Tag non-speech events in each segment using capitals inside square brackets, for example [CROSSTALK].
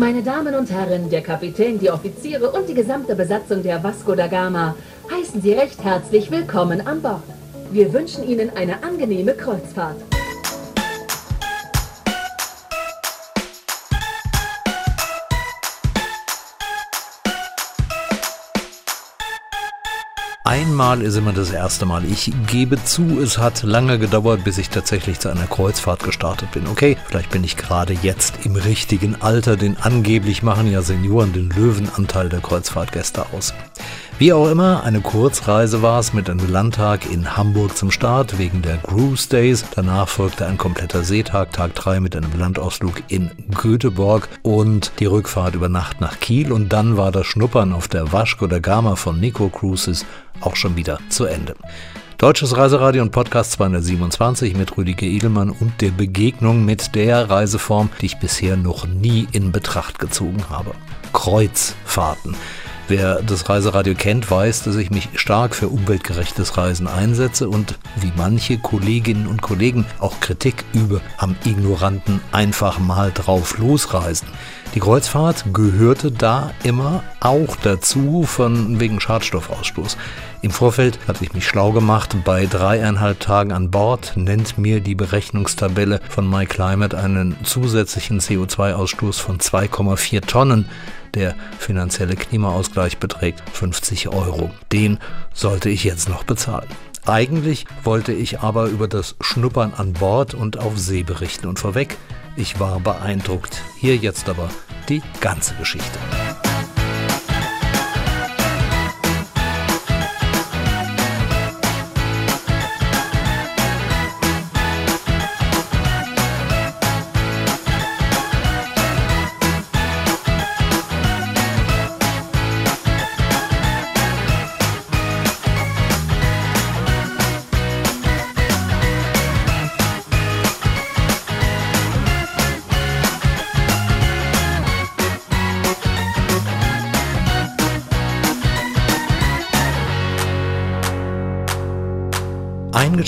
Meine Damen und Herren, der Kapitän, die Offiziere und die gesamte Besatzung der Vasco da Gama heißen Sie recht herzlich willkommen an Bord. Wir wünschen Ihnen eine angenehme Kreuzfahrt. Einmal ist immer das erste Mal. Ich gebe zu, es hat lange gedauert, bis ich tatsächlich zu einer Kreuzfahrt gestartet bin. Okay, vielleicht bin ich gerade jetzt im richtigen Alter, denn angeblich machen ja Senioren den Löwenanteil der Kreuzfahrtgäste aus. Wie auch immer, eine Kurzreise war es mit einem Landtag in Hamburg zum Start wegen der Cruise Days. Danach folgte ein kompletter Seetag, Tag 3 mit einem Landausflug in Göteborg und die Rückfahrt über Nacht nach Kiel und dann war das Schnuppern auf der Vasco da Gama von Nico Cruises auch schon wieder zu Ende. Deutsches Reiseradio und Podcast 227 mit Rüdiger Edelmann und der Begegnung mit der Reiseform, die ich bisher noch nie in Betracht gezogen habe. Kreuzfahrten. Wer das Reiseradio kennt, weiß, dass ich mich stark für umweltgerechtes Reisen einsetze und wie manche Kolleginnen und Kollegen auch Kritik übe am ignoranten einfach mal drauf losreisen. Die Kreuzfahrt gehörte da immer auch dazu, von wegen Schadstoffausstoß. Im Vorfeld hatte ich mich schlau gemacht. Bei dreieinhalb Tagen an Bord nennt mir die Berechnungstabelle von MyClimate einen zusätzlichen CO2-Ausstoß von 2,4 Tonnen. Der finanzielle Klimaausgleich beträgt 50 Euro. Den sollte ich jetzt noch bezahlen. Eigentlich wollte ich aber über das Schnuppern an Bord und auf See berichten und vorweg, ich war beeindruckt. Hier jetzt aber die ganze Geschichte.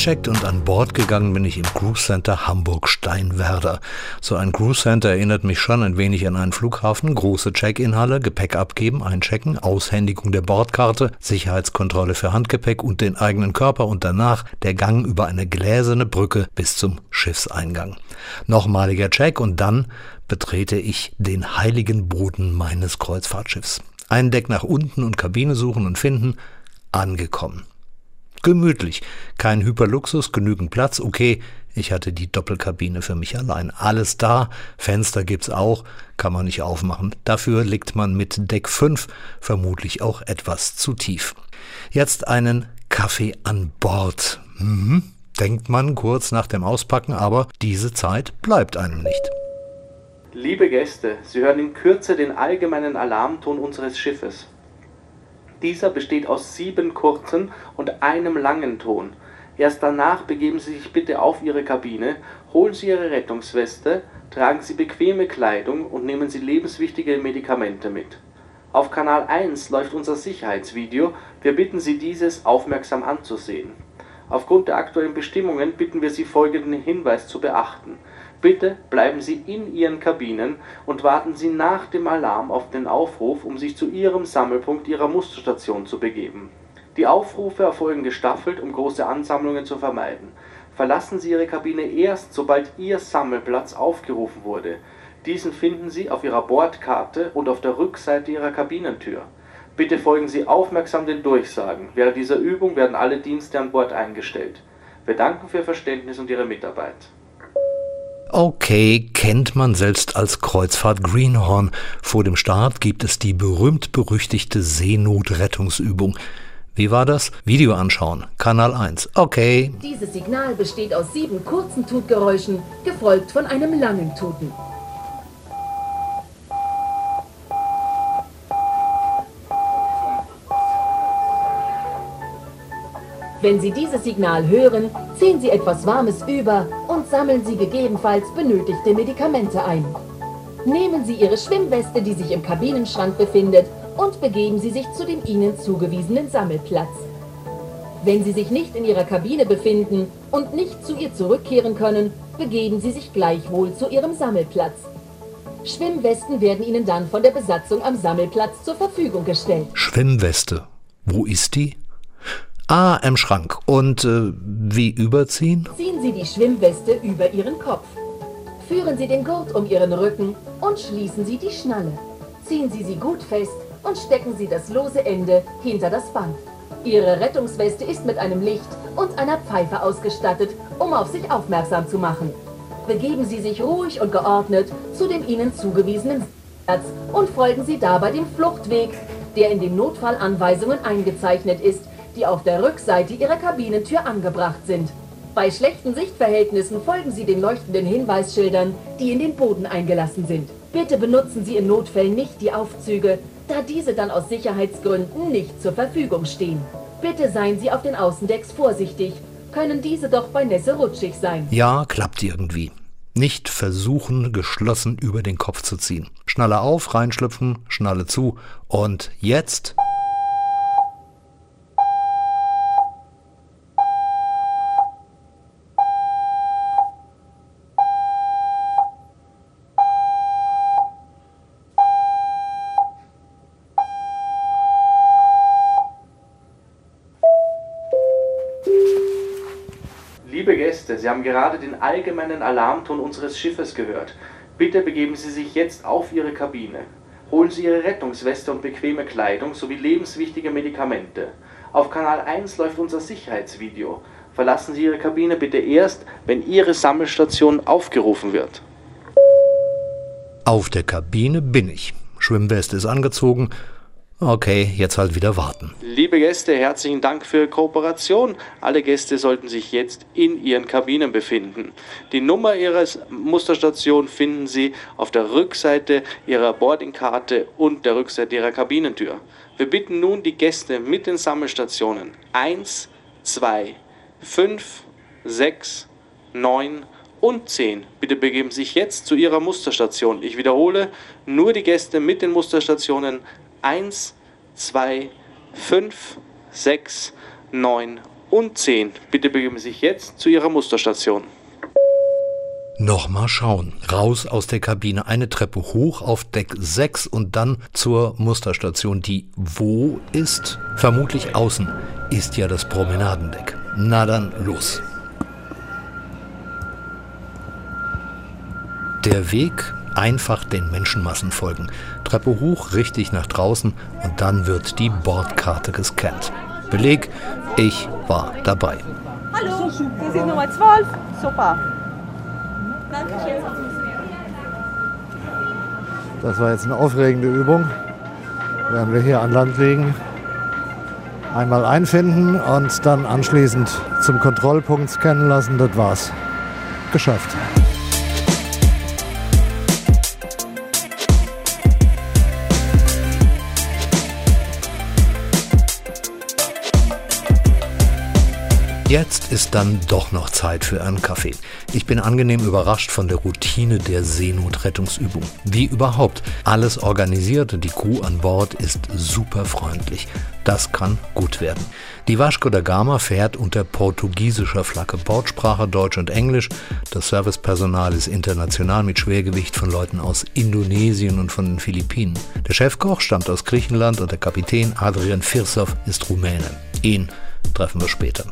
Eingecheckt und an Bord gegangen bin ich im Cruise Center Hamburg-Steinwerder. So ein Cruise Center erinnert mich schon ein wenig an einen Flughafen. Große Check-in-Halle, Gepäck abgeben, einchecken, Aushändigung der Bordkarte, Sicherheitskontrolle für Handgepäck und den eigenen Körper und danach der Gang über eine gläserne Brücke bis zum Schiffseingang. Nochmaliger Check und dann betrete ich den heiligen Boden meines Kreuzfahrtschiffs. Ein Deck nach unten und Kabine suchen und finden, angekommen. Gemütlich. Kein Hyperluxus, genügend Platz. Okay, ich hatte die Doppelkabine für mich allein. Alles da, Fenster gibt's auch, kann man nicht aufmachen. Dafür liegt man mit Deck 5 vermutlich auch etwas zu tief. Jetzt einen Kaffee an Bord. Mhm, denkt man kurz nach dem Auspacken, aber diese Zeit bleibt einem nicht. Liebe Gäste, Sie hören in Kürze den allgemeinen Alarmton unseres Schiffes. Dieser besteht aus sieben kurzen und einem langen Ton. Erst danach begeben Sie sich bitte auf Ihre Kabine, holen Sie Ihre Rettungsweste, tragen Sie bequeme Kleidung und nehmen Sie lebenswichtige Medikamente mit. Auf Kanal 1 läuft unser Sicherheitsvideo, wir bitten Sie dieses aufmerksam anzusehen. Aufgrund der aktuellen Bestimmungen bitten wir Sie folgenden Hinweis zu beachten Bitte bleiben Sie in Ihren Kabinen und warten Sie nach dem Alarm auf den Aufruf, um sich zu Ihrem Sammelpunkt Ihrer Musterstation zu begeben. Die Aufrufe erfolgen gestaffelt, um große Ansammlungen zu vermeiden. Verlassen Sie Ihre Kabine erst, sobald Ihr Sammelplatz aufgerufen wurde. Diesen finden Sie auf Ihrer Bordkarte und auf der Rückseite Ihrer Kabinentür. Bitte folgen Sie aufmerksam den Durchsagen. Während dieser Übung werden alle Dienste an Bord eingestellt. Wir danken für Ihr Verständnis und Ihre Mitarbeit. Okay, kennt man selbst als Kreuzfahrt Greenhorn. Vor dem Start gibt es die berühmt-berüchtigte Seenotrettungsübung. Wie war das? Video anschauen. Kanal 1. Okay. Dieses Signal besteht aus sieben kurzen Tutgeräuschen, gefolgt von einem langen Tuten. Wenn Sie dieses Signal hören, ziehen Sie etwas Warmes über und sammeln Sie gegebenenfalls benötigte Medikamente ein. Nehmen Sie Ihre Schwimmweste, die sich im Kabinenschrank befindet, und begeben Sie sich zu dem Ihnen zugewiesenen Sammelplatz. Wenn Sie sich nicht in Ihrer Kabine befinden und nicht zu ihr zurückkehren können, begeben Sie sich gleichwohl zu Ihrem Sammelplatz. Schwimmwesten werden Ihnen dann von der Besatzung am Sammelplatz zur Verfügung gestellt. Schwimmweste. Wo ist die? Ah, im Schrank. Und äh, wie überziehen? Ziehen Sie die Schwimmweste über Ihren Kopf. Führen Sie den Gurt um Ihren Rücken und schließen Sie die Schnalle. Ziehen Sie sie gut fest und stecken Sie das lose Ende hinter das Band. Ihre Rettungsweste ist mit einem Licht und einer Pfeife ausgestattet, um auf sich aufmerksam zu machen. Begeben Sie sich ruhig und geordnet zu dem Ihnen zugewiesenen Platz und folgen Sie dabei dem Fluchtweg, der in den Notfallanweisungen eingezeichnet ist, die auf der Rückseite Ihrer Kabinentür angebracht sind. Bei schlechten Sichtverhältnissen folgen Sie den leuchtenden Hinweisschildern, die in den Boden eingelassen sind. Bitte benutzen Sie in Notfällen nicht die Aufzüge, da diese dann aus Sicherheitsgründen nicht zur Verfügung stehen. Bitte seien Sie auf den Außendecks vorsichtig, können diese doch bei Nässe rutschig sein. Ja, klappt irgendwie. Nicht versuchen, geschlossen über den Kopf zu ziehen. Schnalle auf, reinschlüpfen, Schnalle zu und jetzt haben gerade den allgemeinen Alarmton unseres Schiffes gehört. Bitte begeben Sie sich jetzt auf Ihre Kabine. Holen Sie Ihre Rettungsweste und bequeme Kleidung sowie lebenswichtige Medikamente. Auf Kanal 1 läuft unser Sicherheitsvideo. Verlassen Sie Ihre Kabine bitte erst, wenn Ihre Sammelstation aufgerufen wird. auf der Kabine bin ich. Schwimmweste ist angezogen. Okay, jetzt halt wieder warten. Liebe Gäste, herzlichen Dank für Ihre Kooperation. Alle Gäste sollten sich jetzt in ihren Kabinen befinden. Die Nummer Ihres Musterstation finden Sie auf der Rückseite Ihrer Boardingkarte und der Rückseite Ihrer Kabinentür. Wir bitten nun die Gäste mit den Sammelstationen 1, 2, 5, 6, 9 und 10. Bitte begeben sich jetzt zu Ihrer Musterstation. Ich wiederhole, nur die Gäste mit den Musterstationen 1, 2, 5, 6, 9 und 10. Bitte begeben Sie sich jetzt zu Ihrer Musterstation. Nochmal schauen. Raus aus der Kabine, eine Treppe hoch auf Deck 6 und dann zur Musterstation, die wo ist? Vermutlich außen. Ist ja das Promenadendeck. Na dann los. Der Weg einfach den Menschenmassen folgen. Treppe hoch, richtig nach draußen und dann wird die Bordkarte gescannt. Beleg, ich war dabei. Hallo, Sie sind Nummer 12. Super. Das war jetzt eine aufregende Übung. Werden wir hier an Land liegen, einmal einfinden und dann anschließend zum Kontrollpunkt scannen lassen. Das war's. Geschafft. Jetzt ist dann doch noch Zeit für einen Kaffee. Ich bin angenehm überrascht von der Routine der Seenotrettungsübung. Wie überhaupt, alles organisiert und die Crew an Bord ist super freundlich. Das kann gut werden. Die Vasco da Gama fährt unter portugiesischer Flagge, Bordsprache Deutsch und Englisch. Das Servicepersonal ist international mit Schwergewicht von Leuten aus Indonesien und von den Philippinen. Der Chefkoch stammt aus Griechenland und der Kapitän Adrian Firsov ist Rumäne. Ihn treffen wir später.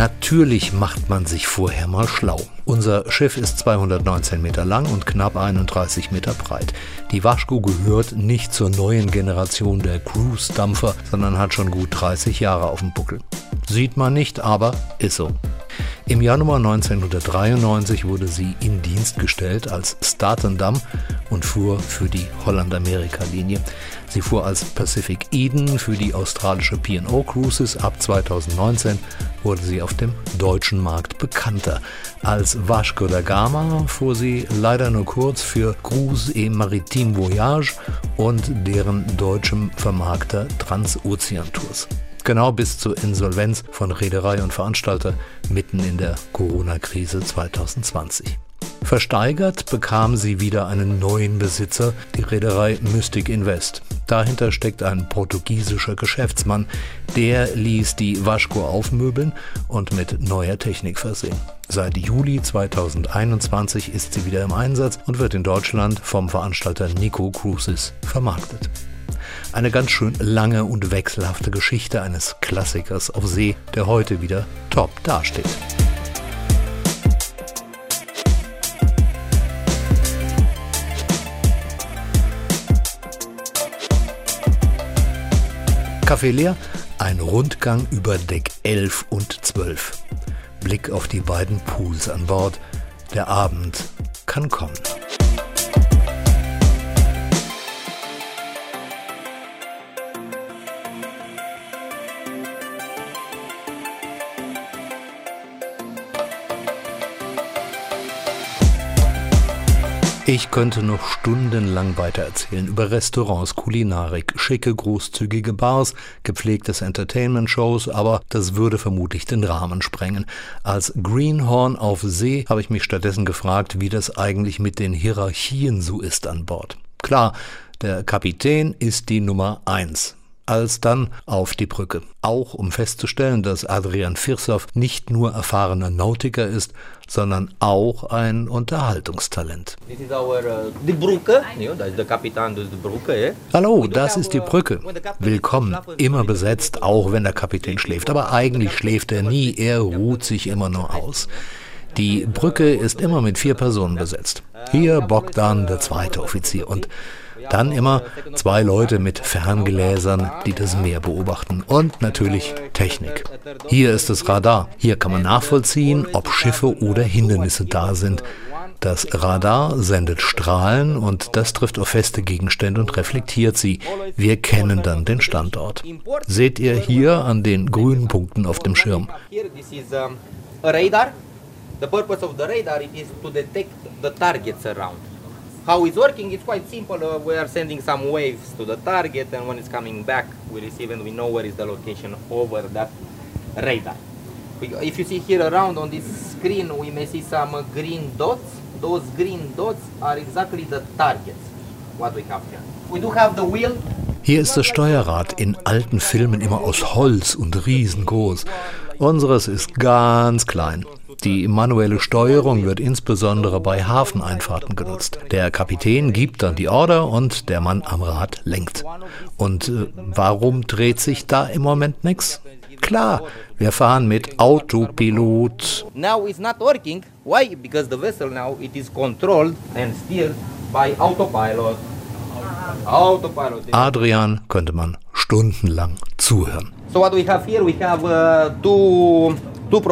Natürlich macht man sich vorher mal schlau. Unser Schiff ist 219 Meter lang und knapp 31 Meter breit. Die Waschko gehört nicht zur neuen Generation der Cruise-Dampfer, sondern hat schon gut 30 Jahre auf dem Buckel. Sieht man nicht, aber ist so. Im Januar 1993 wurde sie in Dienst gestellt als Statendam und fuhr für die Holland-Amerika-Linie. Sie fuhr als Pacific Eden für die australische P&O Cruises. Ab 2019 wurde sie auf dem deutschen Markt bekannter. Als Vasco da Gama fuhr sie leider nur kurz für Cruise et Maritime Voyage und deren deutschem Vermarkter Transozean Tours genau bis zur Insolvenz von Reederei und Veranstalter mitten in der Corona-Krise 2020. Versteigert bekam sie wieder einen neuen Besitzer, die Reederei Mystic Invest. Dahinter steckt ein portugiesischer Geschäftsmann. Der ließ die Vasco aufmöbeln und mit neuer Technik versehen. Seit Juli 2021 ist sie wieder im Einsatz und wird in Deutschland vom Veranstalter Nico Cruises vermarktet. Eine ganz schön lange und wechselhafte Geschichte eines Klassikers auf See, der heute wieder top dasteht. Café leer, ein Rundgang über Deck 11 und 12. Blick auf die beiden Pools an Bord. Der Abend kann kommen. Ich könnte noch stundenlang weitererzählen über Restaurants, Kulinarik, schicke, großzügige Bars, gepflegtes Entertainment-Shows, aber das würde vermutlich den Rahmen sprengen. Als Greenhorn auf See habe ich mich stattdessen gefragt, wie das eigentlich mit den Hierarchien so ist an Bord. Klar, der Kapitän ist die Nummer eins als dann auf die Brücke. Auch um festzustellen, dass Adrian Firsow nicht nur erfahrener Nautiker ist, sondern auch ein Unterhaltungstalent. Hallo, das ist die Brücke. Willkommen, immer besetzt, auch wenn der Kapitän schläft. Aber eigentlich schläft er nie, er ruht sich immer nur aus. Die Brücke ist immer mit vier Personen besetzt. Hier Bogdan, der zweite Offizier. Und dann immer zwei Leute mit Ferngläsern, die das Meer beobachten. Und natürlich Technik. Hier ist das Radar. Hier kann man nachvollziehen, ob Schiffe oder Hindernisse da sind. Das Radar sendet Strahlen und das trifft auf feste Gegenstände und reflektiert sie. Wir kennen dann den Standort. Seht ihr hier an den grünen Punkten auf dem Schirm. The purpose of the radar is to detect the targets around. How it's working, it's quite simple. Uh, we are sending some waves to the target and when it's coming back, we receive and we know where is the location over that radar. We, if you see here around on this screen, we may see some uh, green dots. Those green dots are exactly the targets, what we have here. We do have the wheel Hier ist das Steuerrad in alten Filmen immer aus Holz und riesengroß. Unseres ist ganz klein. Die manuelle Steuerung wird insbesondere bei Hafeneinfahrten genutzt. Der Kapitän gibt dann die Order und der Mann am Rad lenkt. Und äh, warum dreht sich da im Moment nichts? Klar, wir fahren mit Autopilot. Now it's not working. Why? Because the vessel now it is controlled and steered by autopilot. Adrian könnte man stundenlang zuhören. So what we have here, we have uh, two was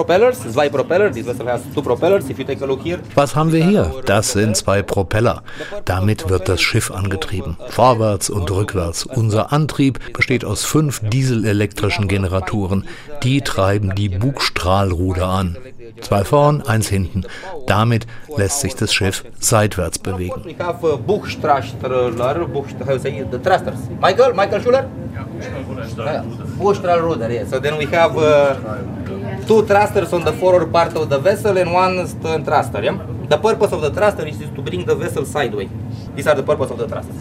haben wir hier? Das sind zwei Propeller. Damit wird das Schiff angetrieben. Vorwärts und rückwärts. Unser Antrieb besteht aus fünf dieselelektrischen Generatoren. Die treiben die Bugstrahlruder an. Zwei vorn, eins hinten. Damit lässt sich das Schiff seitwärts bewegen. Michael, Michael Schuller? Bugstrahlruder, yeah. So then we have uh, two thrusters on the forward part of the vessel and one stern thruster. Yeah? The purpose of the thruster is to bring the vessel sideways. These are the purpose of the thrusters.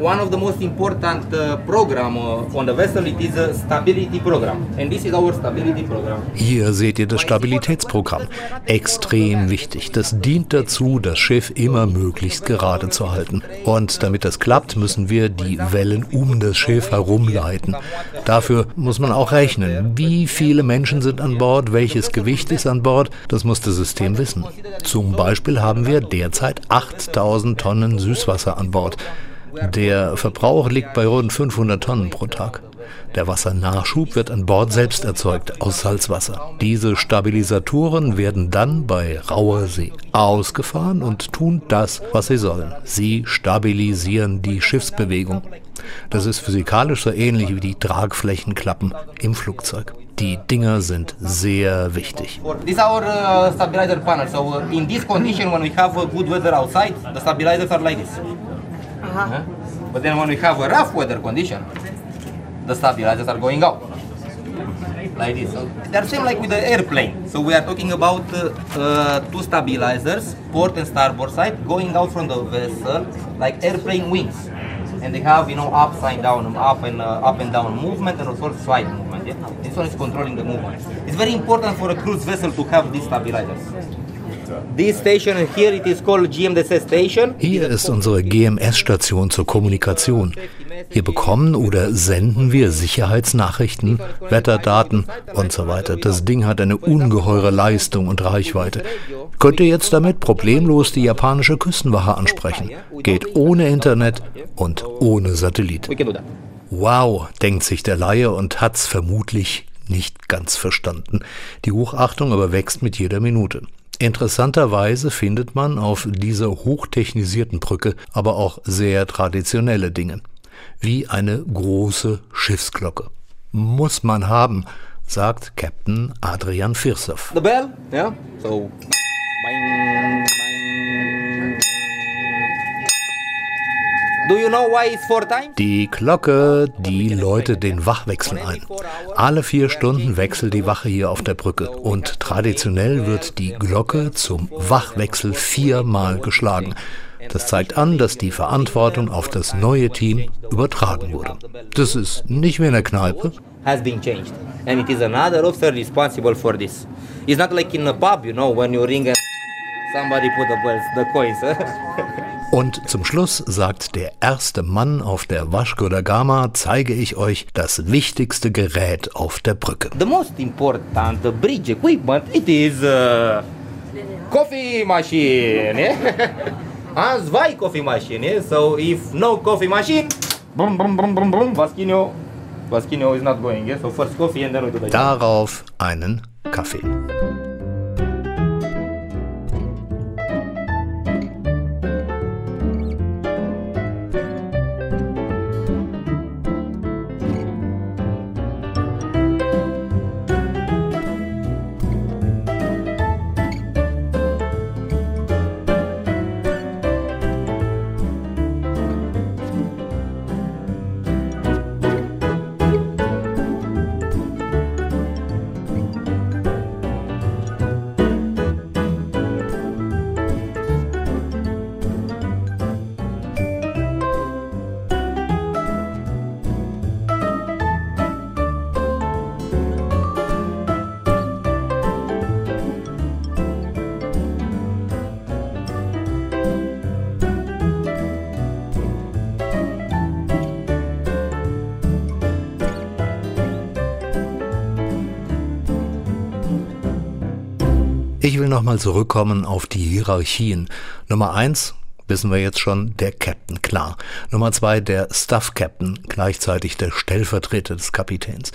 One of the most important uh, program uh, on the vessel it is a stability program and this is our stability program. Hier seht ihr das Stabilitätsprogramm. Extrem wichtig. Das dient dazu, das Schiff immer möglichst gerade zu halten. Und damit das klappt, müssen wir die Wellen um das Schiff herumleiten. Dafür muss man auch rechnen. Wie viele Menschen sind an Bord? Welches Gewicht ist an Bord? Das muss das System wissen. Zum Beispiel haben wir derzeit 8000 Tonnen Süßwasser an Bord. Der Verbrauch liegt bei rund 500 Tonnen pro Tag. Der Wassernachschub wird an Bord selbst erzeugt aus Salzwasser. Diese Stabilisatoren werden dann bei rauer See ausgefahren und tun das, was sie sollen. Sie stabilisieren die Schiffsbewegung. Das ist physikalisch so ähnlich wie die Tragflächenklappen im Flugzeug. Die Dinger sind sehr wichtig. These are our uh, stabilizer panels. So in this condition, when we have uh, good weather outside, the stabilizers are like this. Uh-huh. But then when we have a rough weather condition, the stabilizers are going out. like this. So they're same like with the airplane. So we are talking about uh, uh, two stabilizers, port and starboard side, going out from the vessel like airplane wings. And they have, you know, upside down, up and uh, up and down movement, and also side movement. Yeah? This one is controlling the movement. It's very important for a cruise vessel to have these stabilizers. Hier ist unsere GMS-Station zur Kommunikation. Hier bekommen oder senden wir Sicherheitsnachrichten, Wetterdaten und so weiter. Das Ding hat eine ungeheure Leistung und Reichweite. Könnt ihr jetzt damit problemlos die japanische Küstenwache ansprechen. Geht ohne Internet und ohne Satellit. Wow, denkt sich der Laie und hat's vermutlich nicht ganz verstanden. Die Hochachtung aber wächst mit jeder Minute. Interessanterweise findet man auf dieser hochtechnisierten Brücke aber auch sehr traditionelle Dinge, wie eine große Schiffsglocke. Muss man haben, sagt Captain Adrian Firsow. The bell, yeah. So, bang, Die Glocke, die läutet den Wachwechsel ein. Alle vier Stunden wechselt die Wache hier auf der Brücke und traditionell wird die Glocke zum Wachwechsel viermal geschlagen. Das zeigt an, dass die Verantwortung auf das neue Team übertragen wurde. Das ist nicht wie in der Kneipe. Has been changed, and it is another officer responsible for this. It's not like in a pub, you know, when you ring and somebody put the the coins. [LAUGHS] Und zum Schluss sagt der erste Mann auf der Vasco da Gama, zeige ich euch das wichtigste Gerät auf der Brücke. the most important bridge equipment it is uh, coffee machine. [LAUGHS] Ah, zwei coffee machine. Yeah? So if no coffee machine, brum brum brum brum brum, Vasquinho, Vasquinho is not going. Yeah? So first coffee and then we do the Darauf einen Kaffee. Will nochmal zurückkommen auf die Hierarchien. Nummer eins wissen wir jetzt schon, der Captain, klar. Nummer zwei, der Staff Captain, gleichzeitig der Stellvertreter des Kapitäns.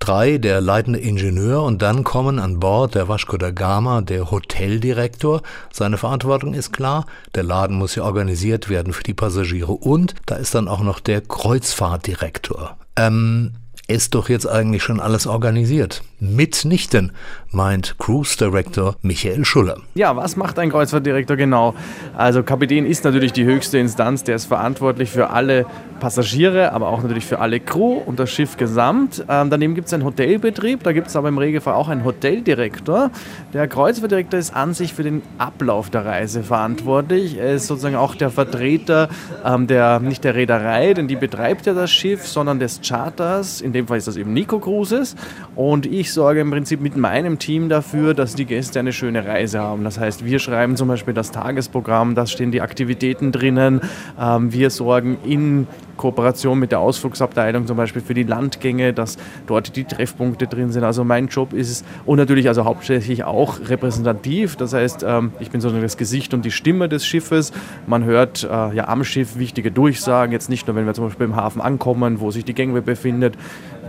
Drei, der leitende Ingenieur und dann kommen an Bord der Vasco da Gama der Hoteldirektor. Seine Verantwortung ist klar, der Laden muss ja organisiert werden für die Passagiere und da ist dann auch noch der Kreuzfahrtdirektor. Ähm, ist doch jetzt eigentlich schon alles organisiert. Mitnichten, meint Cruise Director Michael Schuller. Ja, was macht ein Kreuzfahrtdirektor genau? Also Kapitän ist natürlich die höchste Instanz, der ist verantwortlich für alle Passagiere, aber auch natürlich für alle Crew und das Schiff gesamt. Ähm, daneben gibt es einen Hotelbetrieb, da gibt es aber im Regelfall auch einen Hoteldirektor. Der Kreuzfahrtdirektor ist an sich für den Ablauf der Reise verantwortlich. Er ist sozusagen auch der Vertreter ähm, der, nicht der Reederei, denn die betreibt ja das Schiff, sondern des Charters. In dem Fall ist das eben Nico Cruises. Und ich sorge im Prinzip mit meinem Team dafür, dass die Gäste eine schöne Reise haben. Das heißt, wir schreiben zum Beispiel das Tagesprogramm, da stehen die Aktivitäten drinnen. Ähm, wir sorgen in Kooperation mit der Ausflugsabteilung zum Beispiel für die Landgänge, dass dort die Treffpunkte drin sind. Also mein Job ist es und natürlich also hauptsächlich auch repräsentativ. Das heißt, ähm, ich bin sozusagen das Gesicht und die Stimme des Schiffes. Man hört äh, ja am Schiff wichtige Durchsagen, jetzt nicht nur, wenn wir zum Beispiel im Hafen ankommen, wo sich die Gangway befindet,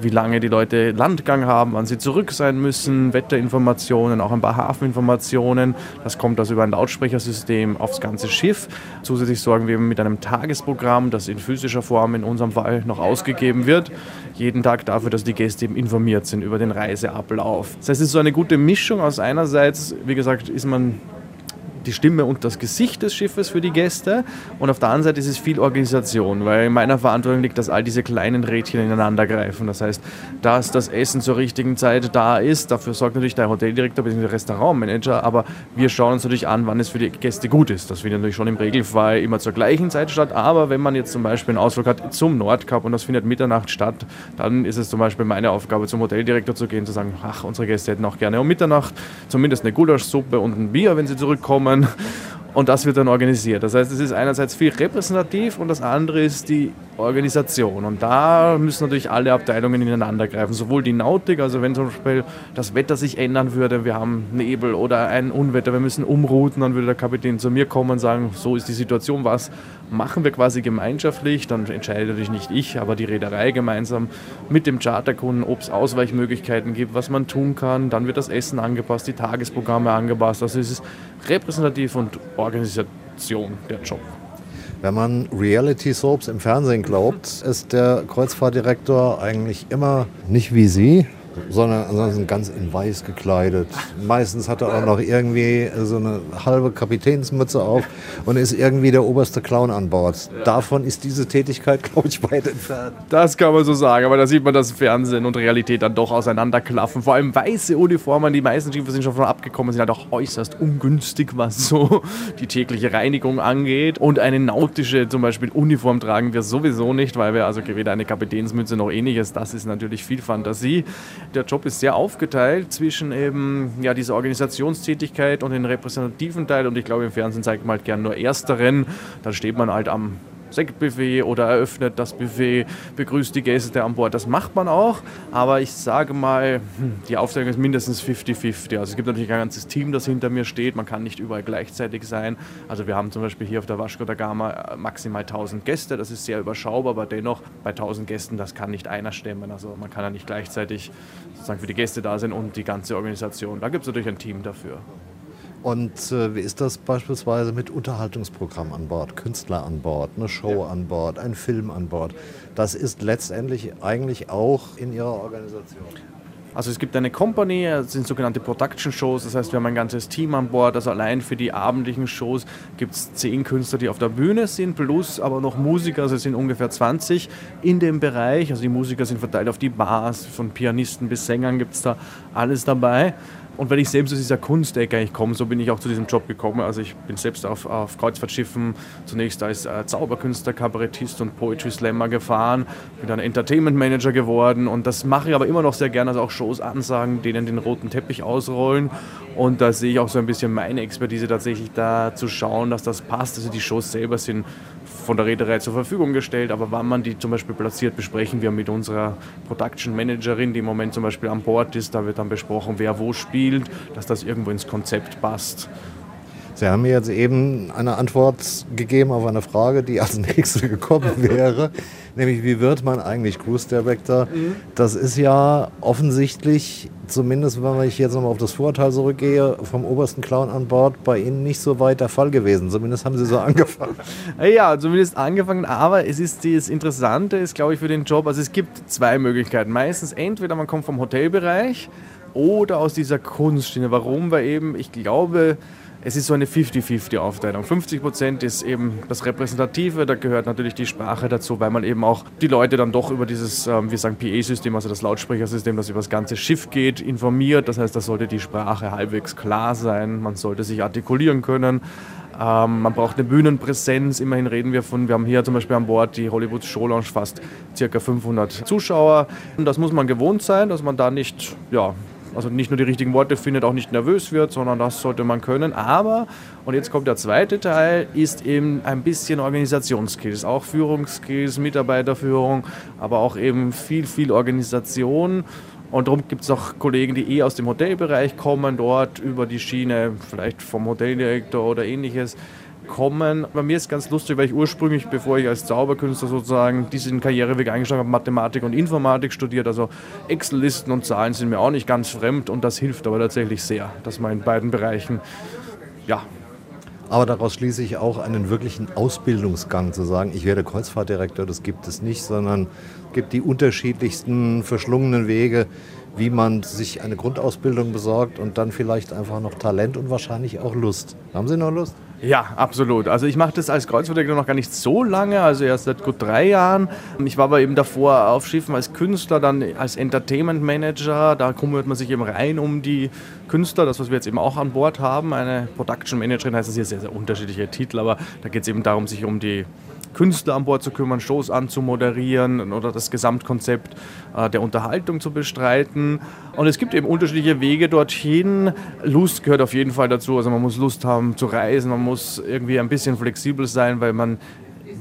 wie lange die Leute Landgang haben, wann sie zurück sein müssen, Wetterinformationen, auch ein paar Hafeninformationen. Das kommt also über ein Lautsprechersystem aufs ganze Schiff. Zusätzlich sorgen wir mit einem Tagesprogramm, das in physischer Form in unserem Fall noch ausgegeben wird, jeden Tag dafür, dass die Gäste eben informiert sind über den Reiseablauf. Das heißt, es ist so eine gute Mischung aus einerseits, wie gesagt, ist man die Stimme und das Gesicht des Schiffes für die Gäste. Und auf der anderen Seite ist es viel Organisation, weil in meiner Verantwortung liegt, dass all diese kleinen Rädchen ineinander greifen. Das heißt, dass das Essen zur richtigen Zeit da ist, dafür sorgt natürlich der Hoteldirektor bzw. der Restaurantmanager, aber wir schauen uns natürlich an, wann es für die Gäste gut ist. Das findet natürlich schon im Regelfall immer zur gleichen Zeit statt, aber wenn man jetzt zum Beispiel einen Ausflug hat zum Nordkap und das findet Mitternacht statt, dann ist es zum Beispiel meine Aufgabe, zum Hoteldirektor zu gehen, zu sagen, ach, unsere Gäste hätten auch gerne um Mitternacht zumindest eine Gulaschsuppe und ein Bier, wenn sie zurückkommen. man. Und das wird dann organisiert. Das heißt, es ist einerseits viel repräsentativ und das andere ist die Organisation. Und da müssen natürlich alle Abteilungen ineinander greifen. Sowohl die Nautik, also wenn zum Beispiel das Wetter sich ändern würde, wir haben Nebel oder ein Unwetter, wir müssen umrouten, dann würde der Kapitän zu mir kommen und sagen, so ist die Situation, was machen wir quasi gemeinschaftlich. Dann entscheidet natürlich nicht ich, aber die Reederei gemeinsam mit dem Charterkunden, ob es Ausweichmöglichkeiten gibt, was man tun kann. Dann wird das Essen angepasst, die Tagesprogramme angepasst. Also es ist repräsentativ und Organisation der Job. Wenn man Reality-Soaps im Fernsehen glaubt, ist der Kreuzfahrtdirektor eigentlich immer nicht wie Sie, sondern ansonsten ganz in weiß gekleidet. Meistens hat er auch noch irgendwie so eine halbe Kapitänsmütze auf und ist irgendwie der oberste Clown an Bord. Davon ist diese Tätigkeit, [LAUGHS] glaube ich, weit entfernt. Das kann man so sagen, aber da sieht man, dass Fernsehen und Realität dann doch auseinanderklaffen. Vor allem weiße Uniformen, die meisten Schiffe sind schon von abgekommen, sind halt auch äußerst ungünstig, was so die tägliche Reinigung angeht. Und eine nautische zum Beispiel Uniform tragen wir sowieso nicht, weil wir also weder eine Kapitänsmütze noch ähnliches, das ist natürlich viel Fantasie. Der Job ist sehr aufgeteilt zwischen eben ja, dieser Organisationstätigkeit und den repräsentativen Teil und ich glaube im Fernsehen zeigt man halt gern nur ersteren. Dann steht man halt am Sektbuffet oder eröffnet das Buffet, begrüßt die Gäste an Bord. Das macht man auch, aber ich sage mal, hm, die Aufteilung ist mindestens 50-50. Also es gibt natürlich ein ganzes Team, das hinter mir steht. Man kann nicht überall gleichzeitig sein. Also wir haben zum Beispiel hier auf der Vasco da Gama äh, maximal 1000 Gäste. Das ist sehr überschaubar, aber dennoch bei 1000 Gästen, das kann nicht einer stemmen. Also man kann ja nicht gleichzeitig sozusagen für die Gäste da sein und die ganze Organisation. Da gibt es natürlich ein Team dafür. Und äh, wie ist das beispielsweise mit Unterhaltungsprogramm an Bord, Künstler an Bord, eine Show ja. an Bord, ein Film an Bord? Das ist letztendlich eigentlich auch in Ihrer Organisation. Also es gibt eine Company, das sind sogenannte Production Shows, das heißt wir haben ein ganzes Team an Bord, also allein für die abendlichen Shows gibt es zehn Künstler, die auf der Bühne sind, plus aber noch Musiker, also es sind ungefähr 20 in dem Bereich, also die Musiker sind verteilt auf die Bars, von Pianisten bis Sängern gibt es da alles dabei. Und weil ich selbst aus dieser Kunstecke eigentlich komme, so bin ich auch zu diesem Job gekommen. Also ich bin selbst auf, auf Kreuzfahrtschiffen zunächst als äh, Zauberkünstler, Kabarettist und Poetry Slammer gefahren, bin dann Entertainment Manager geworden und das mache ich aber immer noch sehr gerne, also auch Shows ansagen, denen den roten Teppich ausrollen und da sehe ich auch so ein bisschen meine Expertise tatsächlich da zu schauen, dass das passt. Also die Shows selber sind von der Reederei zur Verfügung gestellt, aber wann man die zum Beispiel platziert, besprechen wir mit unserer Production Managerin, die im Moment zum Beispiel an Bord ist. Da wird dann besprochen, wer wo spielt, dass das irgendwo ins Konzept passt. Sie haben mir jetzt eben eine Antwort gegeben auf eine Frage, die als [LAUGHS] nächste gekommen wäre, nämlich wie wird man eigentlich Cruise Director? Mhm. Das ist ja offensichtlich, zumindest wenn ich jetzt nochmal auf das Vorurteil zurückgehe, vom obersten Clown an Bord bei Ihnen nicht so weit der Fall gewesen. Zumindest haben Sie so [LAUGHS] angefangen. Ja, zumindest angefangen, aber es ist das Interessante, ist glaube ich für den Job, also es gibt zwei Möglichkeiten. Meistens entweder man kommt vom Hotelbereich oder aus dieser Kunstschiene. Warum? Weil eben, ich glaube, es ist so eine 50-50-Aufteilung. 50 Prozent ist eben das Repräsentative, da gehört natürlich die Sprache dazu, weil man eben auch die Leute dann doch über dieses, ähm, wir sagen PA-System, also das Lautsprechersystem, das über das ganze Schiff geht, informiert. Das heißt, da sollte die Sprache halbwegs klar sein, man sollte sich artikulieren können. Ähm, man braucht eine Bühnenpräsenz. Immerhin reden wir von, wir haben hier zum Beispiel an Bord die Hollywood Show Lounge fast circa 500 Zuschauer. Und das muss man gewohnt sein, dass man da nicht ja, also nicht nur die richtigen Worte findet, auch nicht nervös wird, sondern das sollte man können. Aber, und jetzt kommt der zweite Teil, ist eben ein bisschen Organisationsskills, auch Führungsskills, Mitarbeiterführung, aber auch eben viel, viel Organisation. Und darum gibt es auch Kollegen, die eh aus dem Hotelbereich kommen, dort über die Schiene, vielleicht vom Hoteldirektor oder ähnliches, kommen. Bei mir ist es ganz lustig, weil ich ursprünglich, bevor ich als Zauberkünstler sozusagen diesen Karriereweg eingeschlagen habe, Mathematik und Informatik studiert. Also Excel-Listen und Zahlen sind mir auch nicht ganz fremd und das hilft aber tatsächlich sehr, dass man in beiden Bereichen ja, Aber daraus schließe ich auch einen wirklichen Ausbildungsgang zu sagen, ich werde Kreuzfahrtdirektor, das gibt es nicht, sondern es gibt die unterschiedlichsten verschlungenen Wege, wie man sich eine Grundausbildung besorgt und dann vielleicht einfach noch Talent und wahrscheinlich auch Lust. Haben Sie noch Lust? Ja, absolut. Also ich mache das als Kreuzfahrtdirektor noch gar nicht so lange, also erst seit gut drei Jahren. Ich war aber eben davor auf Schiffen als Künstler, dann als Entertainment Manager. Da kümmert man sich eben rein um die Künstler, das was wir jetzt eben auch an Bord haben. Eine Production Managerin heißt das hier, sehr, sehr unterschiedliche Titel, aber da geht es eben darum, sich um die Künstler an Bord zu kümmern, Shows anzumoderieren oder das Gesamtkonzept äh, der Unterhaltung zu bestreiten. Und es gibt eben unterschiedliche Wege dorthin. Lust gehört auf jeden Fall dazu. Also man muss Lust haben zu reisen, man muss irgendwie ein bisschen flexibel sein, weil man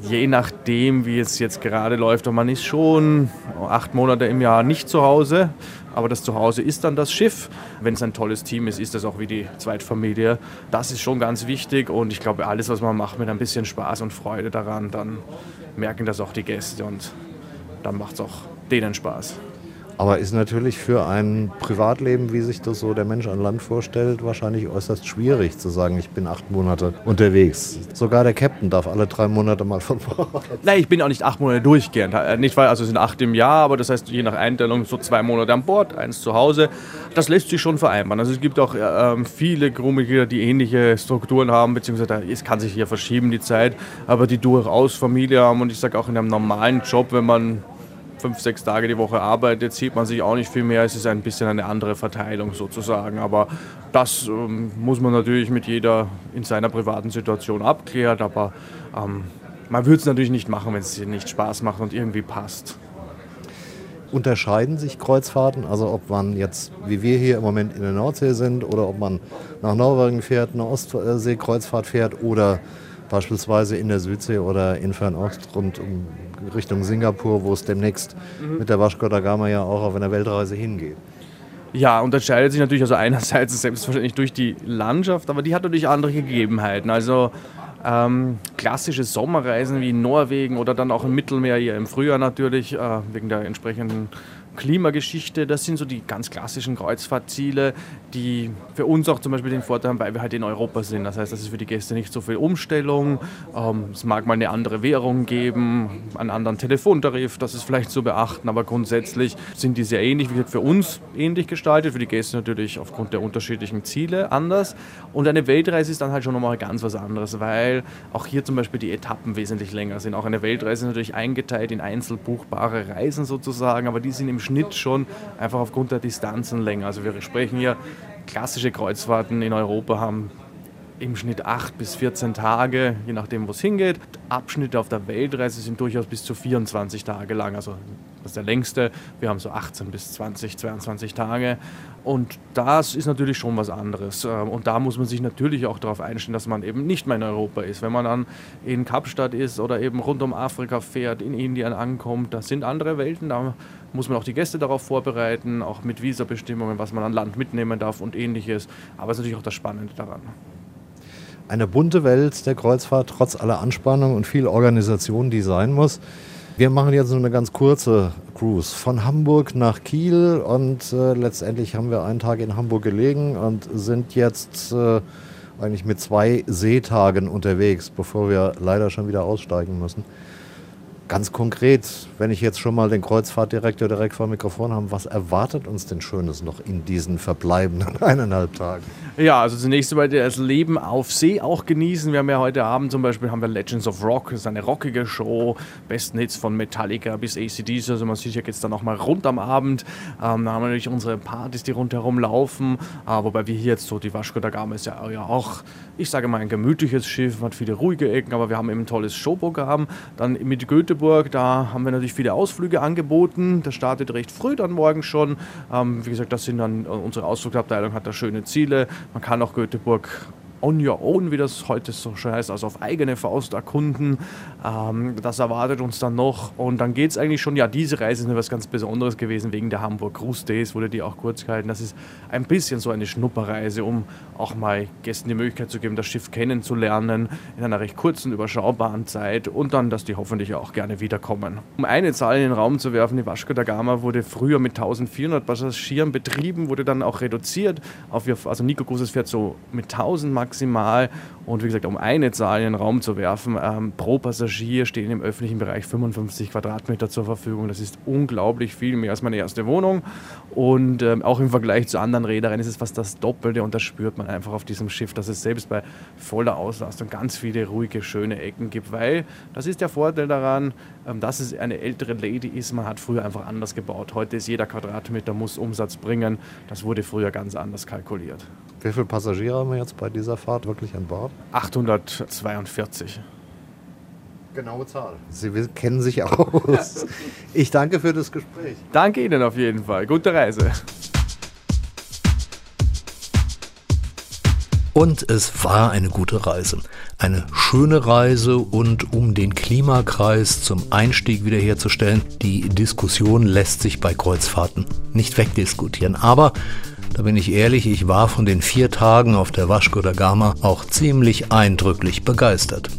je nachdem, wie es jetzt gerade läuft, und man ist schon acht Monate im Jahr nicht zu Hause, aber das Zuhause ist dann das Schiff. Wenn es ein tolles Team ist, ist das auch wie die Zweitfamilie. Das ist schon ganz wichtig und ich glaube, alles, was man macht mit ein bisschen Spaß und Freude daran, dann merken das auch die Gäste und dann macht es auch denen Spaß. Aber ist natürlich für ein Privatleben, wie sich das so der Mensch an Land vorstellt, wahrscheinlich äußerst schwierig zu sagen, ich bin acht Monate unterwegs. Sogar der Captain darf alle drei Monate mal von Bord. Nein, ich bin auch nicht acht Monate durchgehend. Äh, nicht weil, also es sind acht im Jahr, aber das heißt je nach Einteilung so zwei Monate an Bord, eins zu Hause. Das lässt sich schon vereinbaren. Also es gibt auch äh, viele Crewmitglieder, die ähnliche Strukturen haben, beziehungsweise es kann sich hier verschieben die Zeit, aber die durchaus Familie haben und ich sage auch in einem normalen Job, wenn man fünf, sechs Tage die Woche arbeitet, sieht man sich auch nicht viel mehr. Es ist ein bisschen eine andere Verteilung sozusagen. Aber das ähm, muss man natürlich mit jeder in seiner privaten Situation abklären. Aber ähm, man würde es natürlich nicht machen, wenn es nicht Spaß macht und irgendwie passt. Unterscheiden sich Kreuzfahrten, also ob man jetzt, wie wir hier im Moment in der Nordsee sind, oder ob man nach Norwegen fährt, eine Ostseekreuzfahrt fährt oder beispielsweise in der Südsee oder in Fernost rund um Richtung Singapur, wo es demnächst mhm. mit der Vasco da Gama ja auch auf einer Weltreise hingeht. Ja, unterscheidet sich natürlich also einerseits selbstverständlich durch die Landschaft, aber die hat natürlich andere Gegebenheiten. Also ähm, klassische Sommerreisen wie in Norwegen oder dann auch im Mittelmeer hier im Frühjahr natürlich, äh, wegen der entsprechenden Klimageschichte, das sind so die ganz klassischen Kreuzfahrtziele, die für uns auch zum Beispiel den Vorteil haben, weil wir halt in Europa sind. Das heißt, das ist für die Gäste nicht so viel Umstellung. Ähm, es mag mal eine andere Währung geben, einen anderen Telefontarif, das ist vielleicht zu beachten, aber grundsätzlich sind die sehr ähnlich, wie gesagt, für uns ähnlich gestaltet, für die Gäste natürlich aufgrund der unterschiedlichen Ziele anders. Und eine Weltreise ist dann halt schon nochmal ganz was anderes, weil auch hier zum Beispiel die Etappen wesentlich länger sind. Auch eine Weltreise ist natürlich eingeteilt in einzelbuchbare Reisen sozusagen, aber die sind im Schnitt schon einfach aufgrund der Distanzen länger. Also wir sprechen hier, klassische Kreuzfahrten in Europa haben im Schnitt 8 bis 14 Tage, je nachdem, wo es hingeht. Abschnitte auf der Weltreise sind durchaus bis zu 24 Tage lang. Also das ist der längste. Wir haben so 18 bis 20, 22 Tage. Und das ist natürlich schon was anderes. Ähm, und da muss man sich natürlich auch darauf einstellen, dass man eben nicht mehr in Europa ist. Wenn man dann in Kapstadt ist oder eben rund um Afrika fährt, in Indien ankommt, das sind andere Welten. Da muss man auch die Gäste darauf vorbereiten, auch mit Visabestimmungen, was man an Land mitnehmen darf und ähnliches. Aber es ist natürlich auch das Spannende daran. Eine bunte Welt der Kreuzfahrt, trotz aller Anspannung und viel Organisation, die sein muss. Wir machen jetzt nur eine ganz kurze Cruise von Hamburg nach Kiel und äh, letztendlich haben wir einen Tag in Hamburg gelegen und sind jetzt äh, eigentlich mit zwei Seetagen unterwegs, bevor wir leider schon wieder aussteigen müssen. Ganz konkret, wenn ich jetzt schon mal den Kreuzfahrtdirektor direkt vor dem Mikrofon habe, was erwartet uns denn Schönes noch in diesen verbleibenden [LAUGHS] eineinhalb Tagen? Ja, also zunächst einmal das Leben auf See auch genießen. Wir haben ja heute Abend zum Beispiel haben wir Legends of Rock, das ist eine rockige Show, besten Hits von Metallica bis ACDs, also man sieht ja jetzt dann noch mal rund am Abend. Ähm, da haben wir natürlich unsere Partys, die rundherum laufen, äh, wobei wir hier jetzt so, die Vasco da Gama ist ja, ja auch, ich sage mal, ein gemütliches Schiff, hat viele ruhige Ecken, aber wir haben eben ein tolles Showprogramm. Dann mit Goethe Magdeburg. Da haben wir natürlich viele Ausflüge angeboten. Das startet recht früh dann morgen schon. Ähm, wie gesagt, das sind dann unsere Ausflugabteilung hat da schöne Ziele. Man kann auch Göteborg on your own, wie das heute so schön heißt, also auf eigene Faust erkunden. Ähm, das erwartet uns dann noch. Und dann geht es eigentlich schon, ja, diese Reise ist etwas ganz Besonderes gewesen wegen der Hamburg Cruise Days, wurde die auch kurz gehalten. Das ist ein bisschen so eine Schnupperreise, um auch mal Gästen die Möglichkeit zu geben, das Schiff kennenzulernen in einer recht kurzen, überschaubaren Zeit und dann, dass die hoffentlich auch gerne wiederkommen. Um eine Zahl in den Raum zu werfen, die Vasco da Gama wurde früher mit 1400 Passagieren betrieben, wurde dann auch reduziert auf, also Nico Großes fährt so mit 1000 maximal Und wie gesagt, um eine Zahl in den Raum zu werfen, ähm, pro Passagier stehen im öffentlichen Bereich 55 Quadratmeter zur Verfügung. Das ist unglaublich viel, mehr als meine erste Wohnung. Und ähm, auch im Vergleich zu anderen Reedereien ist es fast das Doppelte und das spürt man einfach auf diesem Schiff, dass es selbst bei voller Auslastung ganz viele ruhige, schöne Ecken gibt, weil das ist der Vorteil daran, ähm, dass es eine ältere Lady ist. Man hat früher einfach anders gebaut. Heute ist jeder Quadratmeter muss Umsatz bringen. Das wurde früher ganz anders kalkuliert. Wie viele Passagiere haben wir jetzt bei dieser Fahrt wirklich an Bord? 842. Genaue Zahl. Sie kennen sich aus. [LAUGHS] Ich danke für das Gespräch. Danke Ihnen auf jeden Fall. Gute Reise. Und es war eine gute Reise. Eine schöne Reise und um den Klimakreis zum Einstieg wiederherzustellen, die Diskussion lässt sich bei Kreuzfahrten nicht wegdiskutieren. Aber da bin ich ehrlich, ich war von den vier Tagen auf der Vasco da Gama auch ziemlich eindrücklich begeistert.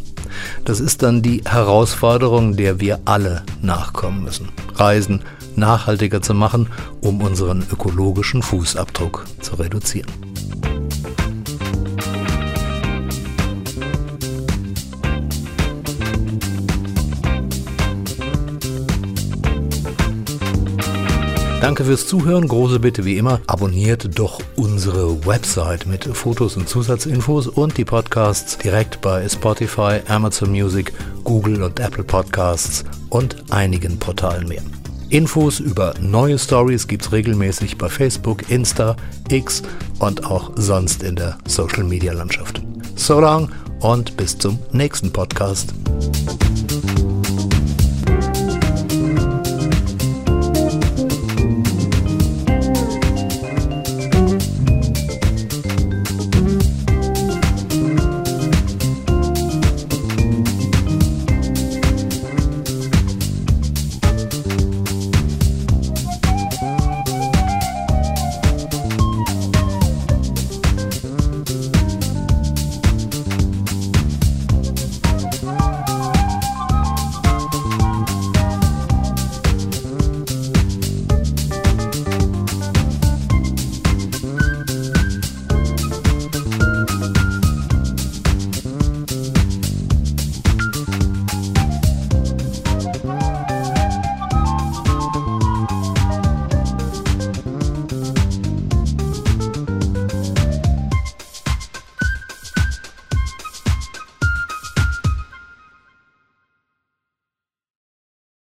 Das ist dann die Herausforderung, der wir alle nachkommen müssen. Reisen nachhaltiger zu machen, um unseren ökologischen Fußabdruck zu reduzieren. Danke fürs Zuhören. Große Bitte wie immer, abonniert doch unsere Website mit Fotos und Zusatzinfos und die Podcasts direkt bei Spotify, Amazon Music, Google und Apple Podcasts und einigen Portalen mehr. Infos über neue Stories gibt's regelmäßig bei Facebook, Insta, X und auch sonst in der Social Media Landschaft. So long und bis zum nächsten Podcast.